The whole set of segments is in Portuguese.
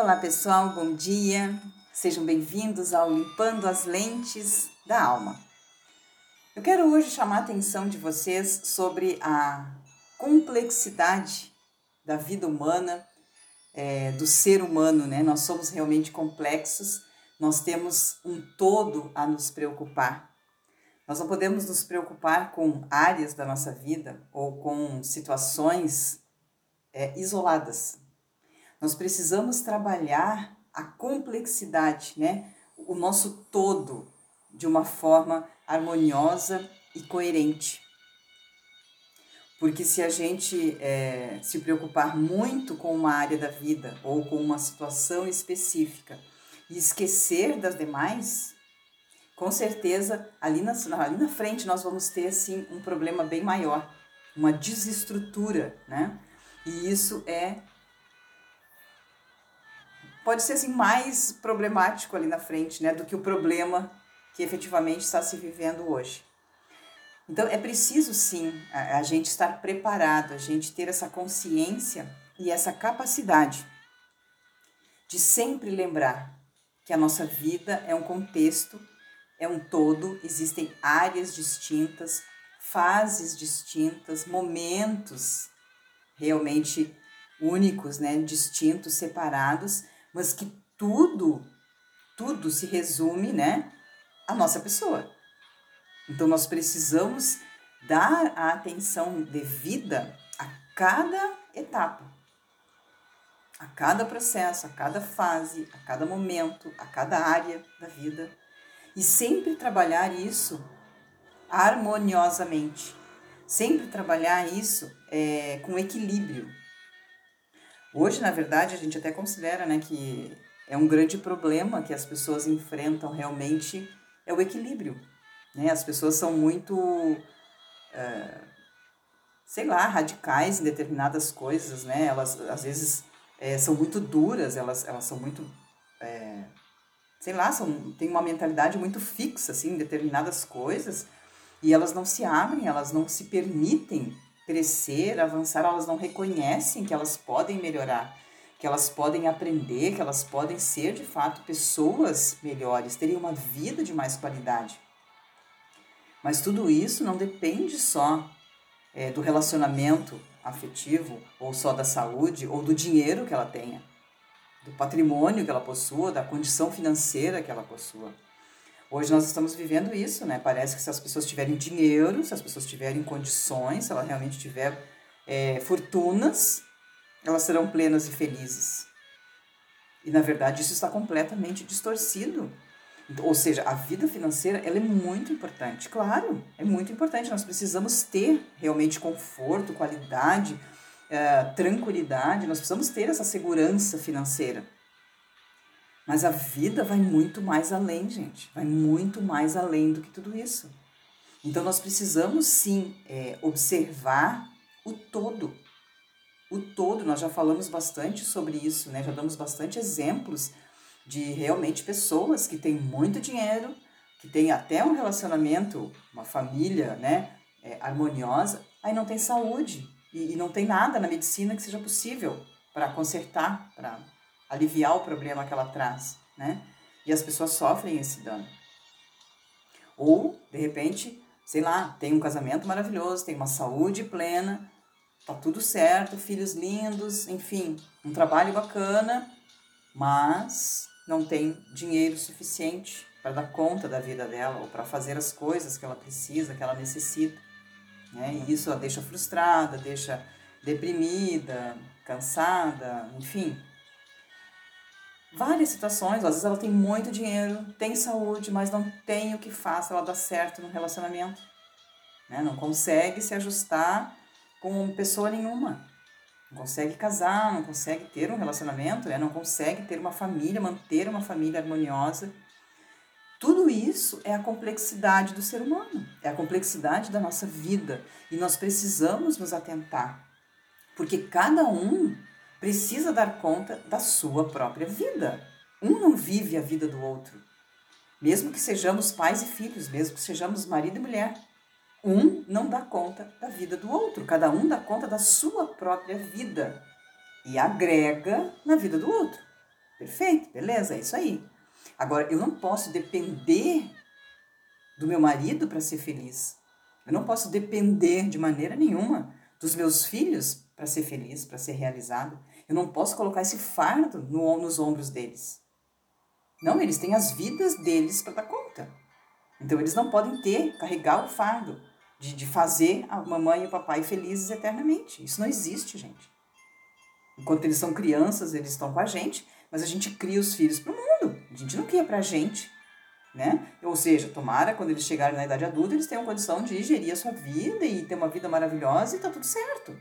Olá pessoal, bom dia. Sejam bem-vindos ao Limpando as Lentes da Alma. Eu quero hoje chamar a atenção de vocês sobre a complexidade da vida humana, é, do ser humano, né? Nós somos realmente complexos, nós temos um todo a nos preocupar. Nós não podemos nos preocupar com áreas da nossa vida ou com situações é, isoladas. Nós precisamos trabalhar a complexidade, né? o nosso todo, de uma forma harmoniosa e coerente. Porque se a gente é, se preocupar muito com uma área da vida ou com uma situação específica e esquecer das demais, com certeza ali na, ali na frente nós vamos ter assim, um problema bem maior, uma desestrutura, né? E isso é pode ser assim mais problemático ali na frente, né, do que o problema que efetivamente está se vivendo hoje. Então é preciso sim a, a gente estar preparado, a gente ter essa consciência e essa capacidade de sempre lembrar que a nossa vida é um contexto, é um todo, existem áreas distintas, fases distintas, momentos realmente únicos, né, distintos, separados, mas que tudo, tudo se resume, né, à nossa pessoa. Então nós precisamos dar a atenção devida a cada etapa, a cada processo, a cada fase, a cada momento, a cada área da vida. E sempre trabalhar isso harmoniosamente, sempre trabalhar isso é, com equilíbrio, Hoje, na verdade, a gente até considera né, que é um grande problema que as pessoas enfrentam realmente é o equilíbrio. Né? As pessoas são muito, é, sei lá, radicais em determinadas coisas, né? Elas, às vezes, é, são muito duras, elas, elas são muito, é, sei lá, são, têm uma mentalidade muito fixa, assim, em determinadas coisas, e elas não se abrem, elas não se permitem crescer, avançar, elas não reconhecem que elas podem melhorar, que elas podem aprender, que elas podem ser de fato pessoas melhores, terem uma vida de mais qualidade. Mas tudo isso não depende só é, do relacionamento afetivo, ou só da saúde, ou do dinheiro que ela tenha, do patrimônio que ela possua, da condição financeira que ela possua. Hoje nós estamos vivendo isso, né? Parece que se as pessoas tiverem dinheiro, se as pessoas tiverem condições, se ela realmente tiver é, fortunas, elas serão plenas e felizes. E na verdade isso está completamente distorcido. Ou seja, a vida financeira ela é muito importante. Claro, é muito importante. Nós precisamos ter realmente conforto, qualidade, é, tranquilidade. Nós precisamos ter essa segurança financeira. Mas a vida vai muito mais além, gente. Vai muito mais além do que tudo isso. Então nós precisamos sim é, observar o todo. O todo, nós já falamos bastante sobre isso, né? Já damos bastante exemplos de realmente pessoas que têm muito dinheiro, que têm até um relacionamento, uma família, né? É, harmoniosa, aí não tem saúde e, e não tem nada na medicina que seja possível para consertar, para aliviar o problema que ela traz, né? E as pessoas sofrem esse dano. Ou, de repente, sei lá, tem um casamento maravilhoso, tem uma saúde plena, tá tudo certo, filhos lindos, enfim, um trabalho bacana, mas não tem dinheiro suficiente para dar conta da vida dela ou para fazer as coisas que ela precisa, que ela necessita. Né? E isso a deixa frustrada, deixa deprimida, cansada, enfim, várias situações. Às vezes ela tem muito dinheiro, tem saúde, mas não tem o que faça ela dar certo no relacionamento. Né? Não consegue se ajustar com pessoa nenhuma. Não consegue casar, não consegue ter um relacionamento, né? não consegue ter uma família, manter uma família harmoniosa. Tudo isso é a complexidade do ser humano, é a complexidade da nossa vida e nós precisamos nos atentar, porque cada um precisa dar conta da sua própria vida. Um não vive a vida do outro. Mesmo que sejamos pais e filhos, mesmo que sejamos marido e mulher, um não dá conta da vida do outro. Cada um dá conta da sua própria vida e agrega na vida do outro. Perfeito, beleza, é isso aí. Agora, eu não posso depender do meu marido para ser feliz. Eu não posso depender de maneira nenhuma dos meus filhos para ser feliz, para ser realizado. Eu não posso colocar esse fardo no, nos ombros deles. Não, eles têm as vidas deles para dar conta. Então eles não podem ter, carregar o fardo de, de fazer a mamãe e o papai felizes eternamente. Isso não existe, gente. Enquanto eles são crianças, eles estão com a gente, mas a gente cria os filhos para o mundo. A gente não cria para a gente. Né? Ou seja, tomara quando eles chegarem na idade adulta, eles tenham condição de gerir a sua vida e ter uma vida maravilhosa e tá tudo certo.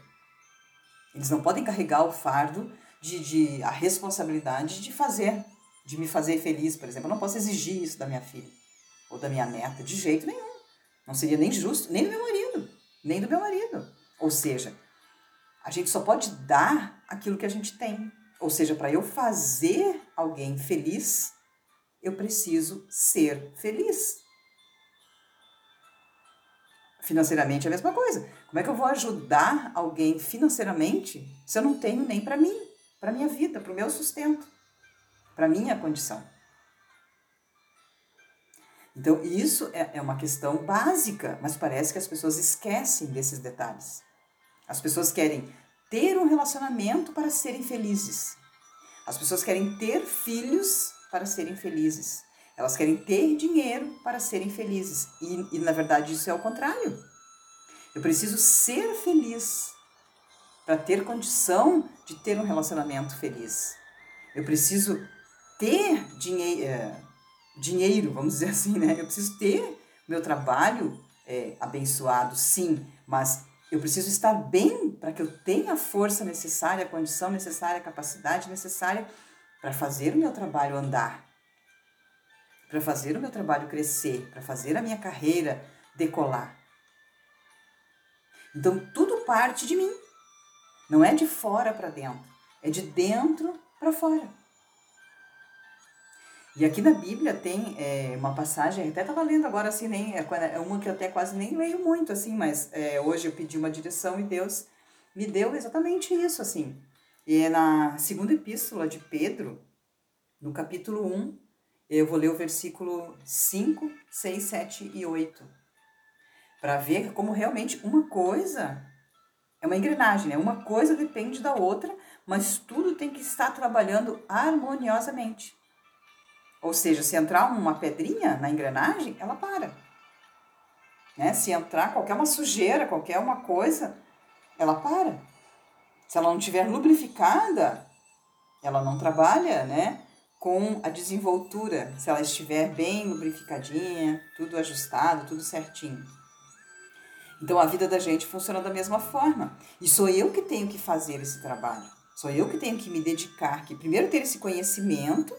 Eles não podem carregar o fardo de, de a responsabilidade de fazer, de me fazer feliz, por exemplo. Eu não posso exigir isso da minha filha ou da minha neta de jeito nenhum. Não seria nem justo, nem do meu marido, nem do meu marido. Ou seja, a gente só pode dar aquilo que a gente tem. Ou seja, para eu fazer alguém feliz, eu preciso ser feliz. Financeiramente é a mesma coisa. Como é que eu vou ajudar alguém financeiramente se eu não tenho nem para mim, para minha vida, para o meu sustento, para minha condição? Então, isso é, é uma questão básica, mas parece que as pessoas esquecem desses detalhes. As pessoas querem ter um relacionamento para serem felizes. As pessoas querem ter filhos para serem felizes. Elas querem ter dinheiro para serem felizes. E, e na verdade isso é o contrário. Eu preciso ser feliz para ter condição de ter um relacionamento feliz. Eu preciso ter dinheiro, é, dinheiro, vamos dizer assim, né? Eu preciso ter meu trabalho é, abençoado, sim, mas eu preciso estar bem para que eu tenha a força necessária, a condição necessária, a capacidade necessária para fazer o meu trabalho andar, para fazer o meu trabalho crescer, para fazer a minha carreira decolar. Então tudo parte de mim. Não é de fora para dentro, é de dentro para fora. E aqui na Bíblia tem é, uma passagem, até estava lendo agora assim, nem, é, é uma que eu até quase nem leio muito, assim, mas é, hoje eu pedi uma direção e Deus me deu exatamente isso, assim. E é na segunda epístola de Pedro, no capítulo 1, eu vou ler o versículo 5, 6, 7 e 8. Para ver como realmente uma coisa é uma engrenagem, né? Uma coisa depende da outra, mas tudo tem que estar trabalhando harmoniosamente. Ou seja, se entrar uma pedrinha na engrenagem, ela para. Né? Se entrar qualquer uma sujeira, qualquer uma coisa, ela para. Se ela não estiver lubrificada, ela não trabalha, né? Com a desenvoltura, se ela estiver bem lubrificadinha, tudo ajustado, tudo certinho. Então a vida da gente funciona da mesma forma. E sou eu que tenho que fazer esse trabalho. Sou eu que tenho que me dedicar, que primeiro ter esse conhecimento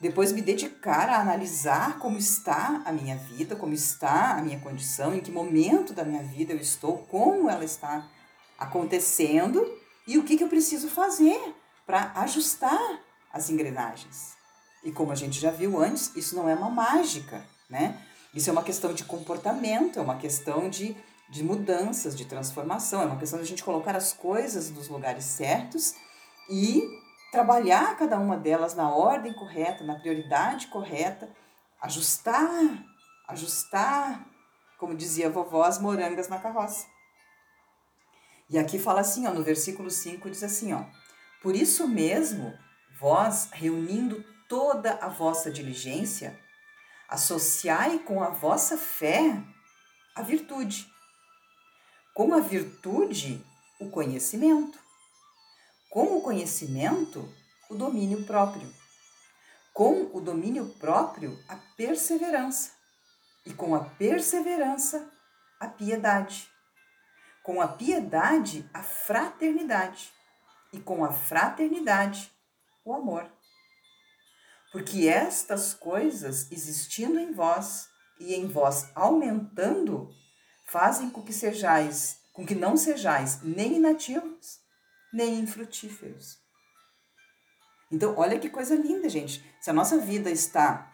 depois me dedicar a analisar como está a minha vida, como está a minha condição, em que momento da minha vida eu estou, como ela está acontecendo e o que, que eu preciso fazer para ajustar as engrenagens. E como a gente já viu antes, isso não é uma mágica, né? Isso é uma questão de comportamento, é uma questão de, de mudanças, de transformação, é uma questão de a gente colocar as coisas nos lugares certos e trabalhar cada uma delas na ordem correta, na prioridade correta, ajustar, ajustar, como dizia a vovó, as morangas na carroça. E aqui fala assim, ó, no versículo 5 diz assim, ó: Por isso mesmo, vós, reunindo toda a vossa diligência, associai com a vossa fé a virtude. Com a virtude, o conhecimento com o conhecimento, o domínio próprio. Com o domínio próprio, a perseverança. E com a perseverança, a piedade. Com a piedade, a fraternidade. E com a fraternidade, o amor. Porque estas coisas existindo em vós e em vós aumentando, fazem com que sejais, com que não sejais nem inativos, nem infrutíferos. Então, olha que coisa linda, gente. Se a nossa vida está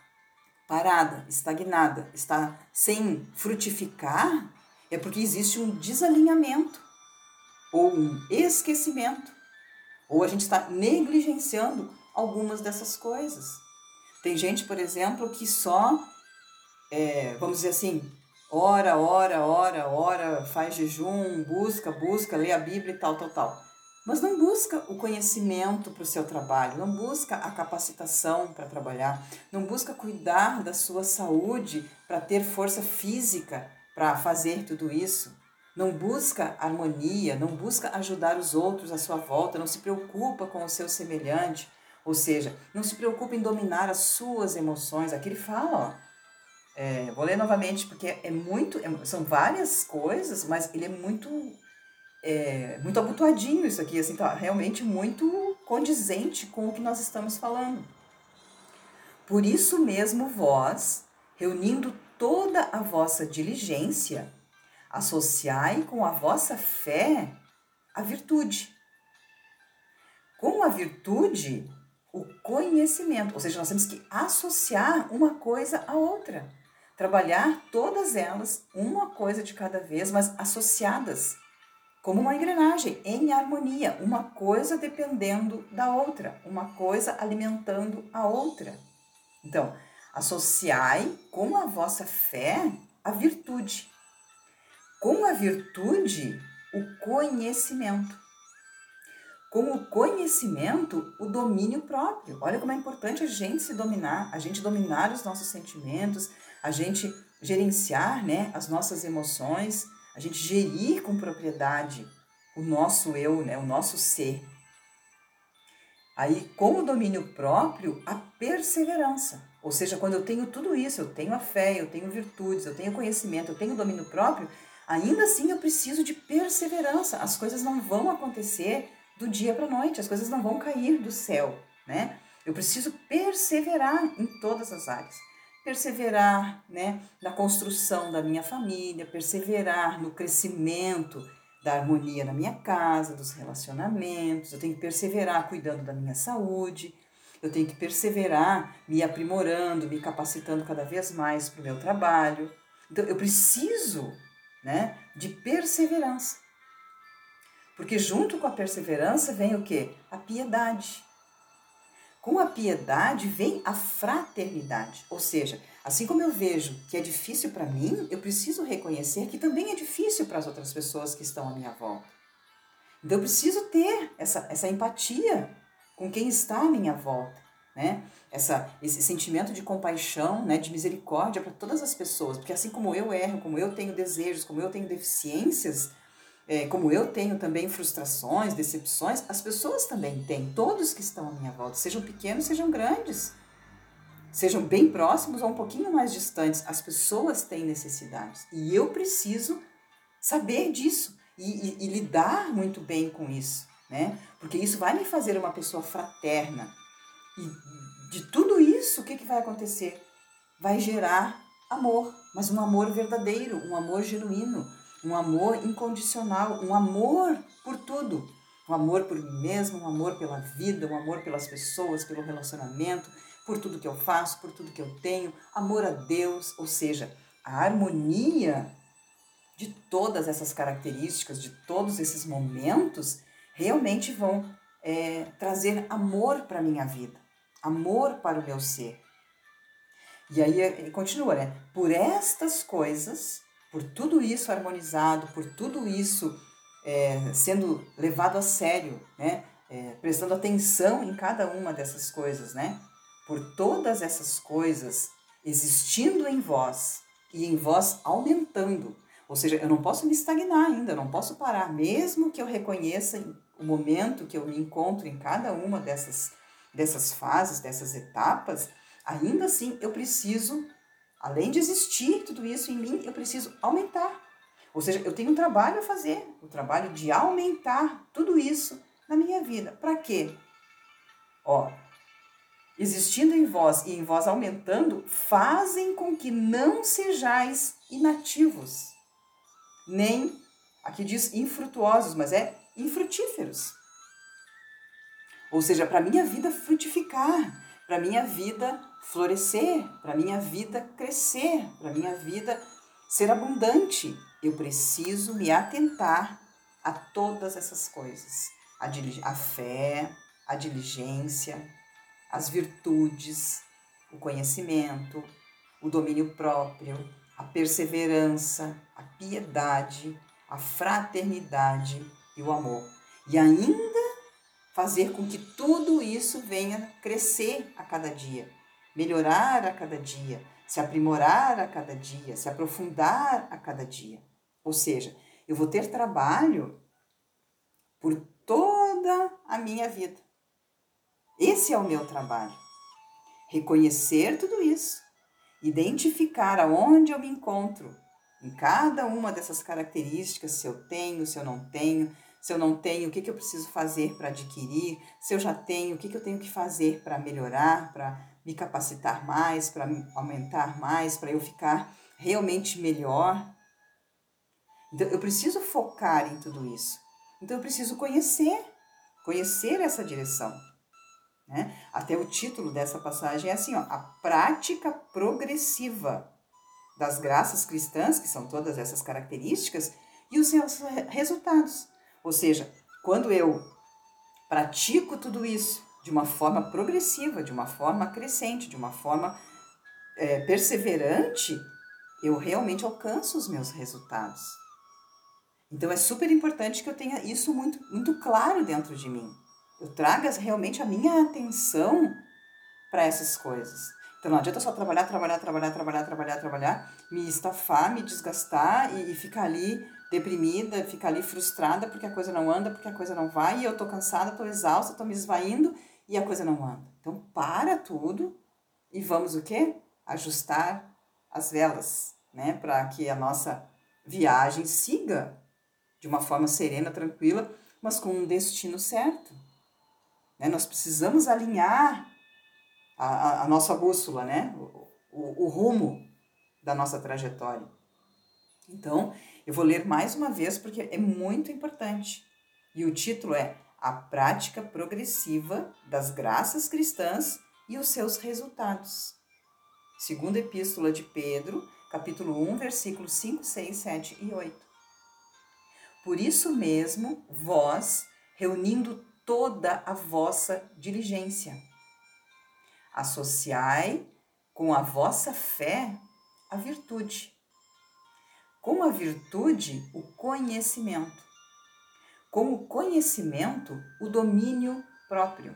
parada, estagnada, está sem frutificar, é porque existe um desalinhamento ou um esquecimento, ou a gente está negligenciando algumas dessas coisas. Tem gente, por exemplo, que só, é, vamos dizer assim, ora, ora, ora, ora, faz jejum, busca, busca, lê a Bíblia e tal, tal, tal. Mas não busca o conhecimento para o seu trabalho, não busca a capacitação para trabalhar, não busca cuidar da sua saúde para ter força física para fazer tudo isso. Não busca harmonia, não busca ajudar os outros à sua volta, não se preocupa com o seu semelhante, ou seja, não se preocupa em dominar as suas emoções. Aqui ele fala, ó, é, vou ler novamente porque é muito, é, são várias coisas, mas ele é muito, é, muito abotoadinho isso aqui, assim, tá realmente muito condizente com o que nós estamos falando. Por isso mesmo vós, reunindo toda a vossa diligência, associai com a vossa fé a virtude. Com a virtude, o conhecimento, ou seja, nós temos que associar uma coisa à outra trabalhar todas elas, uma coisa de cada vez, mas associadas, como uma engrenagem, em harmonia, uma coisa dependendo da outra, uma coisa alimentando a outra. Então, associai com a vossa fé a virtude. Com a virtude, o conhecimento. Com o conhecimento, o domínio próprio. Olha como é importante a gente se dominar, a gente dominar os nossos sentimentos, a gente gerenciar né, as nossas emoções, a gente gerir com propriedade o nosso eu, né, o nosso ser. Aí, com o domínio próprio, a perseverança. Ou seja, quando eu tenho tudo isso, eu tenho a fé, eu tenho virtudes, eu tenho conhecimento, eu tenho domínio próprio, ainda assim eu preciso de perseverança. As coisas não vão acontecer do dia para a noite, as coisas não vão cair do céu, né? Eu preciso perseverar em todas as áreas perseverar né, na construção da minha família, perseverar no crescimento da harmonia na minha casa, dos relacionamentos, eu tenho que perseverar cuidando da minha saúde, eu tenho que perseverar me aprimorando, me capacitando cada vez mais para o meu trabalho. Então, eu preciso né, de perseverança. Porque junto com a perseverança vem o que? A piedade. Com a piedade vem a fraternidade, ou seja, assim como eu vejo que é difícil para mim, eu preciso reconhecer que também é difícil para as outras pessoas que estão à minha volta. Então eu preciso ter essa, essa empatia com quem está à minha volta, né? Essa, esse sentimento de compaixão, né, de misericórdia para todas as pessoas, porque assim como eu erro, como eu tenho desejos, como eu tenho deficiências, é, como eu tenho também frustrações, decepções, as pessoas também têm, todos que estão à minha volta, sejam pequenos, sejam grandes, sejam bem próximos ou um pouquinho mais distantes, as pessoas têm necessidades. E eu preciso saber disso e, e, e lidar muito bem com isso, né? Porque isso vai me fazer uma pessoa fraterna. E de tudo isso, o que, que vai acontecer? Vai gerar amor, mas um amor verdadeiro, um amor genuíno, um amor incondicional, um amor por tudo. Um amor por mim mesmo, um amor pela vida, um amor pelas pessoas, pelo relacionamento, por tudo que eu faço, por tudo que eu tenho, amor a Deus, ou seja, a harmonia de todas essas características, de todos esses momentos, realmente vão é, trazer amor para a minha vida, amor para o meu ser. E aí ele continua, né? Por estas coisas por tudo isso harmonizado, por tudo isso é, sendo levado a sério, né? É, prestando atenção em cada uma dessas coisas, né? Por todas essas coisas existindo em vós e em vós aumentando. Ou seja, eu não posso me estagnar ainda, eu não posso parar, mesmo que eu reconheça o momento que eu me encontro em cada uma dessas, dessas fases, dessas etapas, ainda assim eu preciso Além de existir tudo isso em mim, eu preciso aumentar. Ou seja, eu tenho um trabalho a fazer, o um trabalho de aumentar tudo isso na minha vida. Para quê? Ó, existindo em vós e em vós aumentando, fazem com que não sejais inativos, nem, aqui diz infrutuosos, mas é infrutíferos. Ou seja, para minha vida frutificar, para minha vida florescer, para minha vida crescer, para minha vida ser abundante, eu preciso me atentar a todas essas coisas. A, a fé, a diligência, as virtudes, o conhecimento, o domínio próprio, a perseverança, a piedade, a fraternidade e o amor. E ainda fazer com que tudo isso venha crescer a cada dia, melhorar a cada dia, se aprimorar a cada dia, se aprofundar a cada dia. Ou seja, eu vou ter trabalho por toda a minha vida. Esse é o meu trabalho. Reconhecer tudo isso, identificar aonde eu me encontro em cada uma dessas características, se eu tenho, se eu não tenho, se eu não tenho, o que, que eu preciso fazer para adquirir, se eu já tenho, o que, que eu tenho que fazer para melhorar, para me capacitar mais, para aumentar mais, para eu ficar realmente melhor. Então, eu preciso focar em tudo isso. Então, eu preciso conhecer, conhecer essa direção. Né? Até o título dessa passagem é assim: ó, a prática progressiva das graças cristãs, que são todas essas características, e os seus resultados. Ou seja, quando eu pratico tudo isso de uma forma progressiva, de uma forma crescente, de uma forma é, perseverante, eu realmente alcanço os meus resultados. Então é super importante que eu tenha isso muito, muito claro dentro de mim. Eu traga realmente a minha atenção para essas coisas. Então não adianta só trabalhar, trabalhar, trabalhar, trabalhar, trabalhar, trabalhar, me estafar, me desgastar e, e ficar ali deprimida, ficar ali frustrada porque a coisa não anda, porque a coisa não vai, e eu tô cansada, tô exausta, tô me esvaindo e a coisa não anda. Então para tudo e vamos o quê? Ajustar as velas, né, para que a nossa viagem siga de uma forma serena, tranquila, mas com um destino certo. Né? Nós precisamos alinhar a, a, a nossa bússola, né? O, o, o rumo da nossa trajetória. Então, eu vou ler mais uma vez porque é muito importante. E o título é A Prática Progressiva das Graças Cristãs e os seus Resultados. Segunda Epístola de Pedro, capítulo 1, versículos 5, 6, 7 e 8. Por isso mesmo, vós, reunindo toda a vossa diligência, Associai com a vossa fé a virtude. Com a virtude, o conhecimento. Com o conhecimento, o domínio próprio.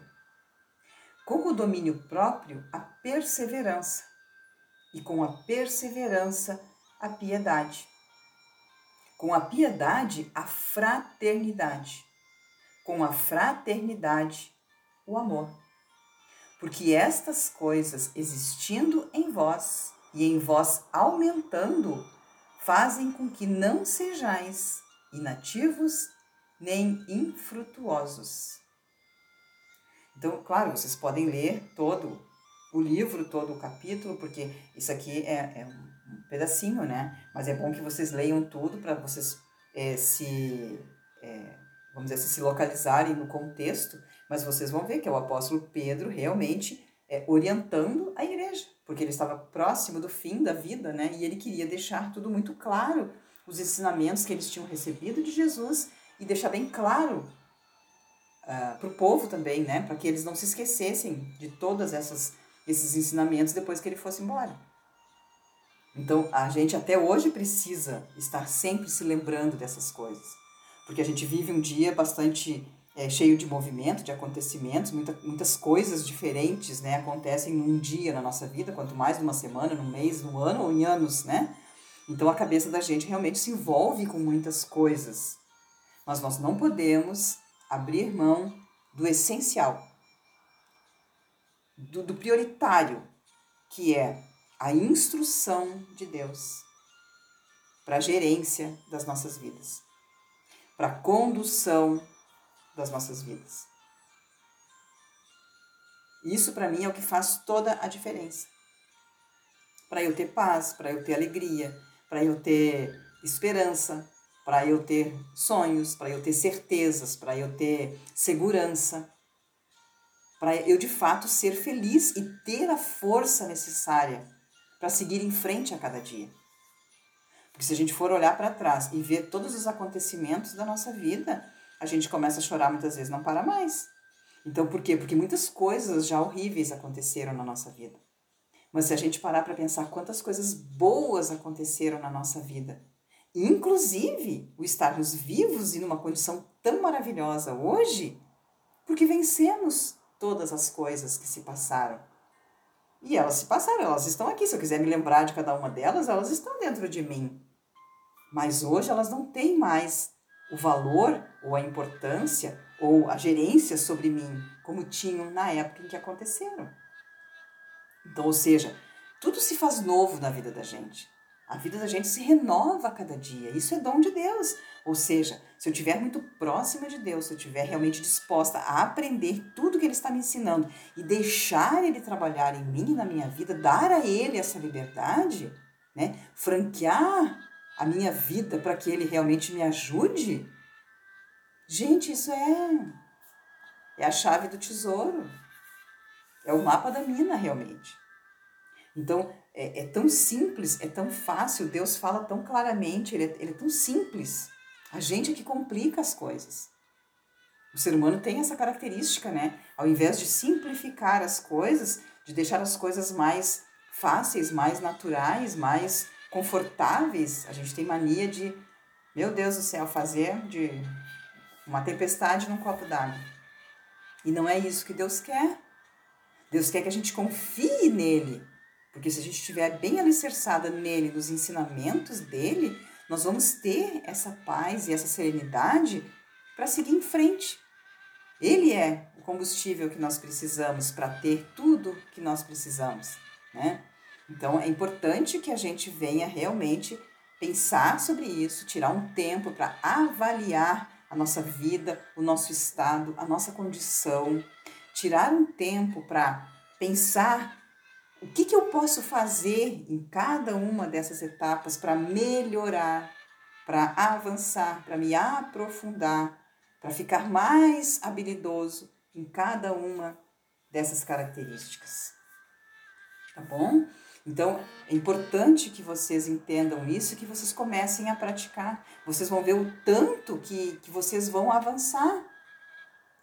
Com o domínio próprio, a perseverança. E com a perseverança, a piedade. Com a piedade, a fraternidade. Com a fraternidade, o amor porque estas coisas existindo em vós e em vós aumentando, fazem com que não sejais inativos nem infrutuosos. Então, claro, vocês podem ler todo o livro, todo o capítulo, porque isso aqui é, é um pedacinho, né? Mas é bom que vocês leiam tudo para vocês é, se, é, vamos dizer, se localizarem no contexto mas vocês vão ver que é o apóstolo Pedro realmente é, orientando a igreja, porque ele estava próximo do fim da vida, né? E ele queria deixar tudo muito claro, os ensinamentos que eles tinham recebido de Jesus e deixar bem claro uh, ah, para o povo também, né? Para que eles não se esquecessem de todas essas esses ensinamentos depois que ele fosse embora. Então, a gente até hoje precisa estar sempre se lembrando dessas coisas, porque a gente vive um dia bastante é, cheio de movimento, de acontecimentos, muita, muitas coisas diferentes né, acontecem num dia na nossa vida, quanto mais numa semana, num mês, num ano ou em anos, né? Então a cabeça da gente realmente se envolve com muitas coisas. Mas nós não podemos abrir mão do essencial, do, do prioritário, que é a instrução de Deus para a gerência das nossas vidas, para a condução das nossas vidas. Isso para mim é o que faz toda a diferença. Para eu ter paz, para eu ter alegria, para eu ter esperança, para eu ter sonhos, para eu ter certezas, para eu ter segurança, para eu de fato ser feliz e ter a força necessária para seguir em frente a cada dia. Porque se a gente for olhar para trás e ver todos os acontecimentos da nossa vida, a gente começa a chorar muitas vezes, não para mais. Então, por quê? Porque muitas coisas já horríveis aconteceram na nossa vida. Mas se a gente parar para pensar quantas coisas boas aconteceram na nossa vida, inclusive o estarmos vivos e numa condição tão maravilhosa hoje, porque vencemos todas as coisas que se passaram. E elas se passaram, elas estão aqui. Se eu quiser me lembrar de cada uma delas, elas estão dentro de mim. Mas hoje elas não têm mais o valor ou a importância ou a gerência sobre mim como tinham na época em que aconteceram. Então, ou seja, tudo se faz novo na vida da gente. A vida da gente se renova a cada dia. Isso é dom de Deus. Ou seja, se eu estiver muito próxima de Deus, se eu estiver realmente disposta a aprender tudo que Ele está me ensinando e deixar Ele trabalhar em mim e na minha vida, dar a Ele essa liberdade, né? franquear a minha vida para que Ele realmente me ajude, gente, isso é, é a chave do tesouro. É o mapa da mina, realmente. Então, é, é, tão simples, é tão fácil, Deus fala tão claramente, ele é, ele é tão simples. A gente é que complica as coisas. O ser humano tem essa característica, né? Ao invés de simplificar as coisas, de deixar as coisas mais fáceis, mais naturais, mais confortáveis, a gente tem mania de, meu Deus do céu, fazer de uma tempestade num copo d'água. E não é isso que Deus quer. Deus quer que a gente confie nele. Porque se a gente estiver bem alicerçada nele, nos ensinamentos dele, nós vamos ter essa paz e essa serenidade para seguir em frente. Ele é o combustível que nós precisamos para ter tudo que nós precisamos, né? Então é importante que a gente venha realmente pensar sobre isso, tirar um tempo para avaliar a nossa vida, o nosso estado, a nossa condição, tirar um tempo para pensar o que, que eu posso fazer em cada uma dessas etapas para melhorar, para avançar, para me aprofundar, para ficar mais habilidoso em cada uma dessas características. Tá bom? Então, é importante que vocês entendam isso que vocês comecem a praticar. Vocês vão ver o tanto que, que vocês vão avançar.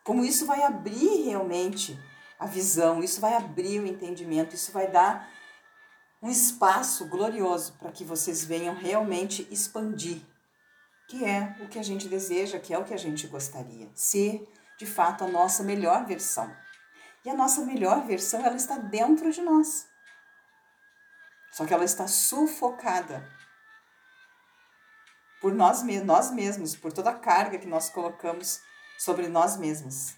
Como isso vai abrir realmente a visão, isso vai abrir o entendimento, isso vai dar um espaço glorioso para que vocês venham realmente expandir, que é o que a gente deseja, que é o que a gente gostaria, ser de fato a nossa melhor versão. E a nossa melhor versão, ela está dentro de nós. Só que ela está sufocada por nós, nós mesmos, por toda a carga que nós colocamos sobre nós mesmos.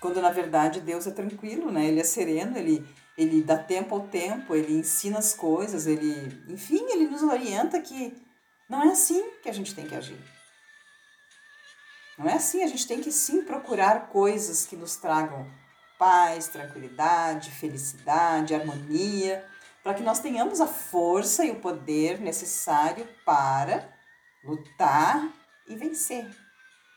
Quando na verdade Deus é tranquilo, né? Ele é sereno, ele, ele dá tempo ao tempo, ele ensina as coisas, ele, enfim, ele nos orienta que não é assim que a gente tem que agir. Não é assim, a gente tem que sim procurar coisas que nos tragam paz, tranquilidade, felicidade, harmonia, para que nós tenhamos a força e o poder necessário para lutar e vencer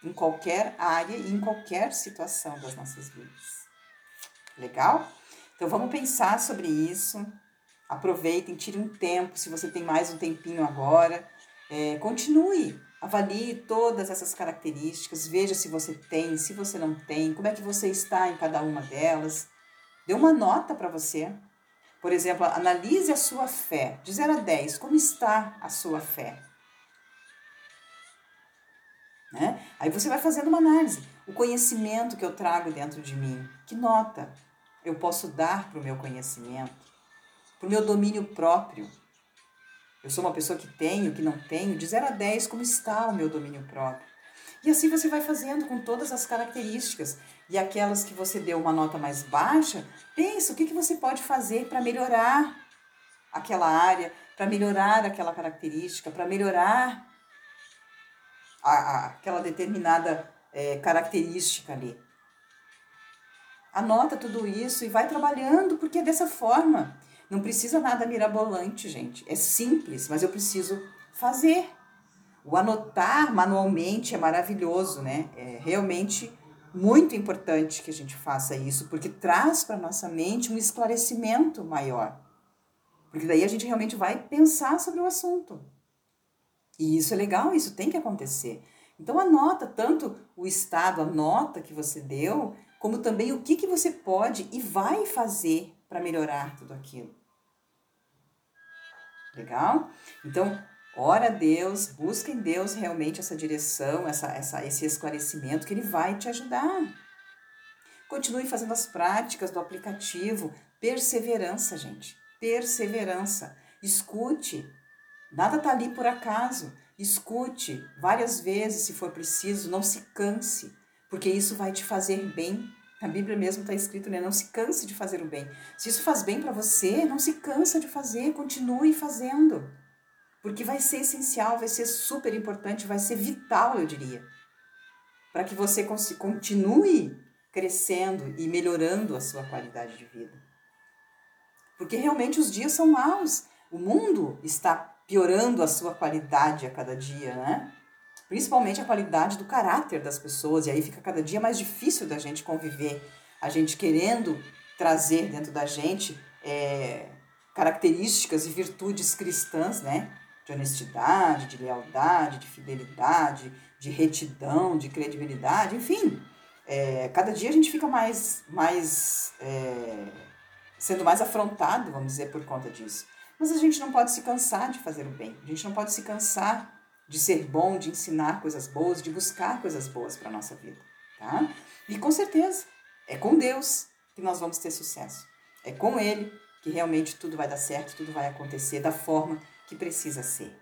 em qualquer área e em qualquer situação das nossas vidas. Legal? Então vamos pensar sobre isso. Aproveitem, tire um tempo, se você tem mais um tempinho agora. É, continue, avalie todas essas características, veja se você tem, se você não tem, como é que você está em cada uma delas. Dê uma nota para você. Por exemplo, analise a sua fé. De 0 a 10, como está a sua fé? Né? Aí você vai fazendo uma análise. O conhecimento que eu trago dentro de mim, que nota eu posso dar para o meu conhecimento, para o meu domínio próprio? Eu sou uma pessoa que tenho, que não tenho, de 0 a 10, como está o meu domínio próprio? E assim você vai fazendo com todas as características. E aquelas que você deu uma nota mais baixa, pensa o que, que você pode fazer para melhorar aquela área, para melhorar aquela característica, para melhorar a, a, aquela determinada é, característica ali. Anota tudo isso e vai trabalhando, porque é dessa forma. Não precisa nada mirabolante, gente. É simples, mas eu preciso fazer. O anotar manualmente é maravilhoso, né? É realmente muito importante que a gente faça isso, porque traz para nossa mente um esclarecimento maior. Porque daí a gente realmente vai pensar sobre o assunto. E isso é legal, isso tem que acontecer. Então anota tanto o estado, a nota que você deu, como também o que, que você pode e vai fazer para melhorar tudo aquilo. Legal? Então, ora a Deus, busca em Deus realmente essa direção, essa, essa, esse esclarecimento que Ele vai te ajudar. Continue fazendo as práticas do aplicativo. Perseverança, gente. Perseverança. Escute. Nada está ali por acaso. Escute várias vezes, se for preciso. Não se canse, porque isso vai te fazer bem. A Bíblia mesmo está escrito, né? Não se canse de fazer o bem. Se isso faz bem para você, não se cansa de fazer. Continue fazendo. Porque vai ser essencial, vai ser super importante, vai ser vital, eu diria. Para que você continue crescendo e melhorando a sua qualidade de vida. Porque realmente os dias são maus. O mundo está piorando a sua qualidade a cada dia, né? Principalmente a qualidade do caráter das pessoas, e aí fica cada dia mais difícil da gente conviver, a gente querendo trazer dentro da gente é, características e virtudes cristãs, né? De honestidade, de lealdade, de fidelidade, de retidão, de credibilidade, enfim. É, cada dia a gente fica mais, mais é, sendo mais afrontado, vamos dizer, por conta disso. Mas a gente não pode se cansar de fazer o bem. A gente não pode se cansar de ser bom, de ensinar coisas boas, de buscar coisas boas para nossa vida, tá? E com certeza, é com Deus que nós vamos ter sucesso. É com Ele que realmente tudo vai dar certo, tudo vai acontecer da forma que precisa ser.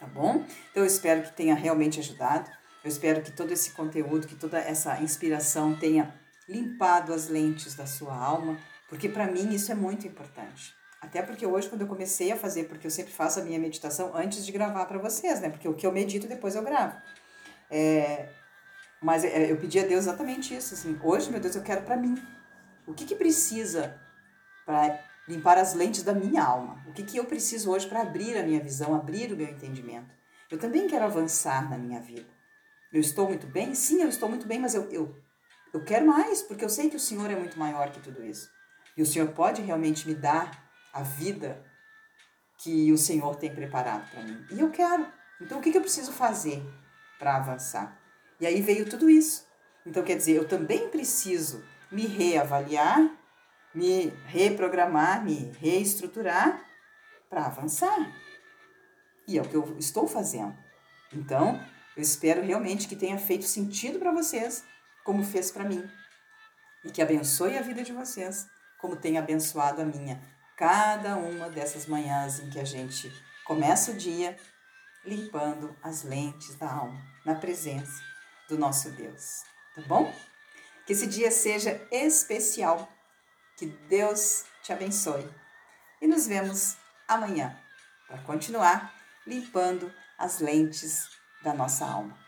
Tá bom? Então eu espero que tenha realmente ajudado. Eu espero que todo esse conteúdo, que toda essa inspiração tenha limpado as lentes da sua alma, porque para mim isso é muito importante. Até porque hoje, quando eu comecei a fazer, porque eu sempre faço a minha meditação antes de gravar para vocês, né? Porque o que eu medito, depois eu gravo. É, mas é, eu pedi a Deus exatamente isso, assim. Hoje, meu Deus, eu quero para mim. O que que precisa para limpar as lentes da minha alma? O que que eu preciso hoje para abrir a minha visão, abrir o meu entendimento? Eu também quero avançar na minha vida. Eu estou muito bem? Sim, eu estou muito bem, mas eu, eu, eu quero mais, porque eu sei que o Senhor é muito maior que tudo isso. E o Senhor pode realmente me dar a vida que o Senhor tem preparado para mim. E eu quero. Então, o que, que eu preciso fazer para avançar? E aí veio tudo isso. Então, quer dizer, eu também preciso me reavaliar, me reprogramar, me reestruturar para avançar. E é o que eu estou fazendo. Então, eu espero realmente que tenha feito sentido para vocês, como fez para mim. E que abençoe a vida de vocês, como tem abençoado a minha cada uma dessas manhãs em que a gente começa o dia limpando as lentes da alma na presença do nosso Deus, tá bom? Que esse dia seja especial, que Deus te abençoe e nos vemos amanhã para continuar limpando as lentes da nossa alma.